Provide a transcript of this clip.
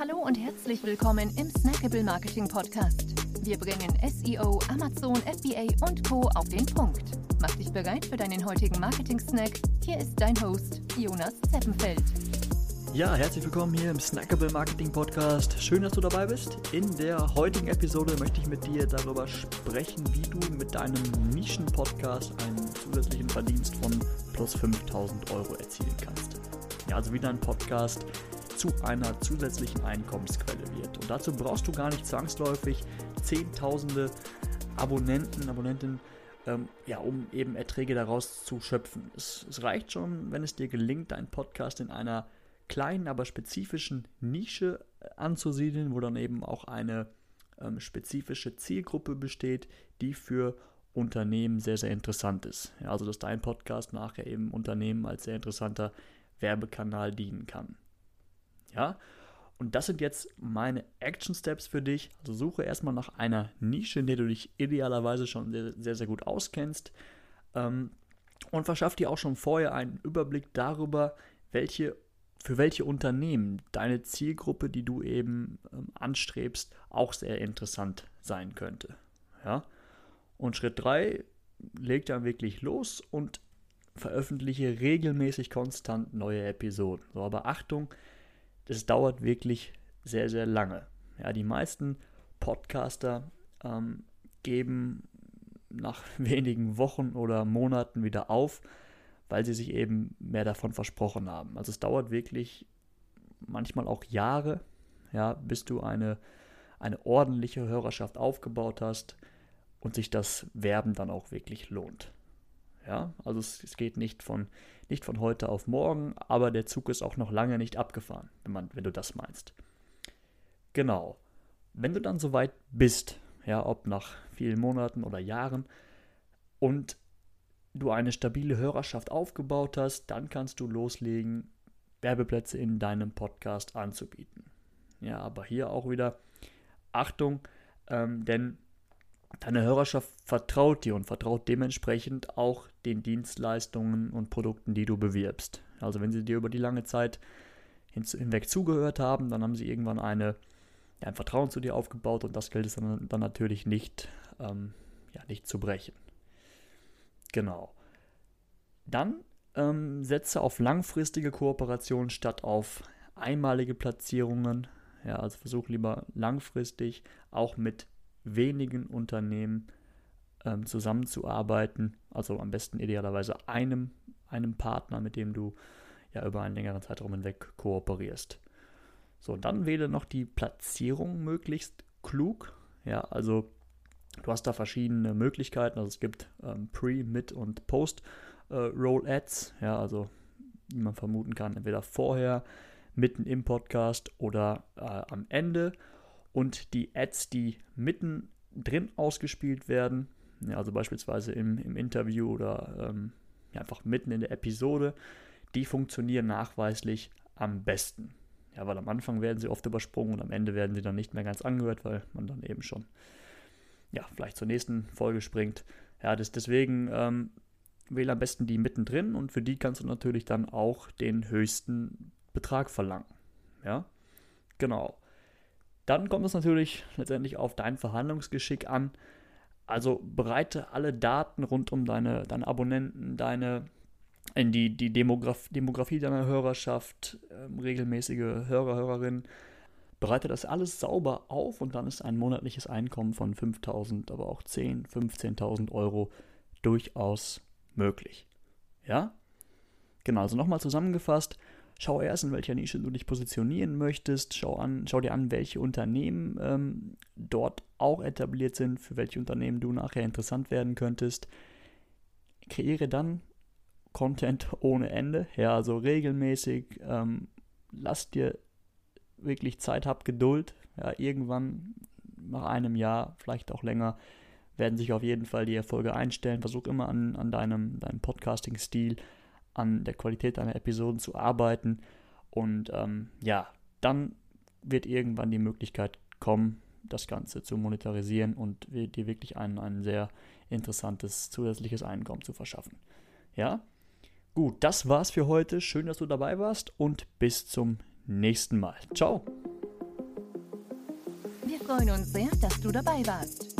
Hallo und herzlich willkommen im Snackable Marketing Podcast. Wir bringen SEO, Amazon, FBA und Co. auf den Punkt. Mach dich bereit für deinen heutigen Marketing-Snack. Hier ist dein Host, Jonas Zeppenfeld. Ja, herzlich willkommen hier im Snackable Marketing Podcast. Schön, dass du dabei bist. In der heutigen Episode möchte ich mit dir darüber sprechen, wie du mit deinem Nischen-Podcast einen zusätzlichen Verdienst von plus 5000 Euro erzielen kannst. Ja, also wie dein Podcast zu einer zusätzlichen Einkommensquelle wird. Und dazu brauchst du gar nicht zwangsläufig Zehntausende Abonnenten, Abonnentinnen, ähm, ja, um eben Erträge daraus zu schöpfen. Es, es reicht schon, wenn es dir gelingt, deinen Podcast in einer kleinen, aber spezifischen Nische äh, anzusiedeln, wo dann eben auch eine ähm, spezifische Zielgruppe besteht, die für Unternehmen sehr, sehr interessant ist. Ja, also dass dein Podcast nachher eben Unternehmen als sehr interessanter Werbekanal dienen kann. Ja, und das sind jetzt meine Action Steps für dich. Also suche erstmal nach einer Nische, in der du dich idealerweise schon sehr, sehr, sehr gut auskennst. Ähm, und verschaff dir auch schon vorher einen Überblick darüber, welche, für welche Unternehmen deine Zielgruppe, die du eben ähm, anstrebst, auch sehr interessant sein könnte. Ja? Und Schritt 3, leg dann wirklich los und veröffentliche regelmäßig konstant neue Episoden. So, aber Achtung, das dauert wirklich sehr, sehr lange. Ja, die meisten Podcaster ähm, geben nach wenigen Wochen oder Monaten wieder auf, weil sie sich eben mehr davon versprochen haben. Also es dauert wirklich manchmal auch Jahre, ja, bis du eine, eine ordentliche Hörerschaft aufgebaut hast und sich das Werben dann auch wirklich lohnt. Ja, also es, es, geht nicht von, nicht von heute auf morgen, aber der Zug ist auch noch lange nicht abgefahren, wenn, man, wenn du das meinst. Genau. Wenn du dann soweit bist, ja, ob nach vielen Monaten oder Jahren, und du eine stabile Hörerschaft aufgebaut hast, dann kannst du loslegen, Werbeplätze in deinem Podcast anzubieten. Ja, aber hier auch wieder Achtung, ähm, denn Deine Hörerschaft vertraut dir und vertraut dementsprechend auch den Dienstleistungen und Produkten, die du bewirbst. Also wenn sie dir über die lange Zeit hinweg zugehört haben, dann haben sie irgendwann eine, ja, ein Vertrauen zu dir aufgebaut und das gilt es dann, dann natürlich nicht, ähm, ja, nicht zu brechen. Genau. Dann ähm, setze auf langfristige Kooperationen statt auf einmalige Platzierungen. Ja, also versuch lieber langfristig auch mit wenigen Unternehmen ähm, zusammenzuarbeiten, also am besten idealerweise einem, einem Partner, mit dem du ja über einen längeren Zeitraum hinweg kooperierst. So, dann wähle noch die Platzierung möglichst klug. Ja, also du hast da verschiedene Möglichkeiten. Also es gibt ähm, Pre-, Mid- und Post-Roll-Ads. Äh, ja, also wie man vermuten kann, entweder vorher, mitten im Podcast oder äh, am Ende und die Ads, die mittendrin ausgespielt werden, ja, also beispielsweise im, im Interview oder ähm, ja, einfach mitten in der Episode, die funktionieren nachweislich am besten. Ja, weil am Anfang werden sie oft übersprungen und am Ende werden sie dann nicht mehr ganz angehört, weil man dann eben schon ja, vielleicht zur nächsten Folge springt. Ja, das, deswegen ähm, wähle am besten die mittendrin und für die kannst du natürlich dann auch den höchsten Betrag verlangen. Ja, genau. Dann kommt es natürlich letztendlich auf dein Verhandlungsgeschick an. Also bereite alle Daten rund um deine, deine Abonnenten, deine in die, die Demograf Demografie deiner Hörerschaft, ähm, regelmäßige Hörer, Hörerinnen. Bereite das alles sauber auf und dann ist ein monatliches Einkommen von 5.000, aber auch 10.000, 15.000 Euro durchaus möglich. Ja? Genau, also nochmal zusammengefasst, Schau erst, in welcher Nische du dich positionieren möchtest. Schau, an, schau dir an, welche Unternehmen ähm, dort auch etabliert sind, für welche Unternehmen du nachher interessant werden könntest. Kreiere dann Content ohne Ende, ja, also regelmäßig. Ähm, lass dir wirklich Zeit, hab Geduld. Ja, irgendwann nach einem Jahr, vielleicht auch länger, werden sich auf jeden Fall die Erfolge einstellen. Versuch immer an, an deinem, deinem Podcasting-Stil an der Qualität deiner Episoden zu arbeiten. Und ähm, ja, dann wird irgendwann die Möglichkeit kommen, das Ganze zu monetarisieren und dir wirklich ein, ein sehr interessantes zusätzliches Einkommen zu verschaffen. Ja? Gut, das war's für heute. Schön, dass du dabei warst und bis zum nächsten Mal. Ciao! freuen uns sehr, dass du dabei warst.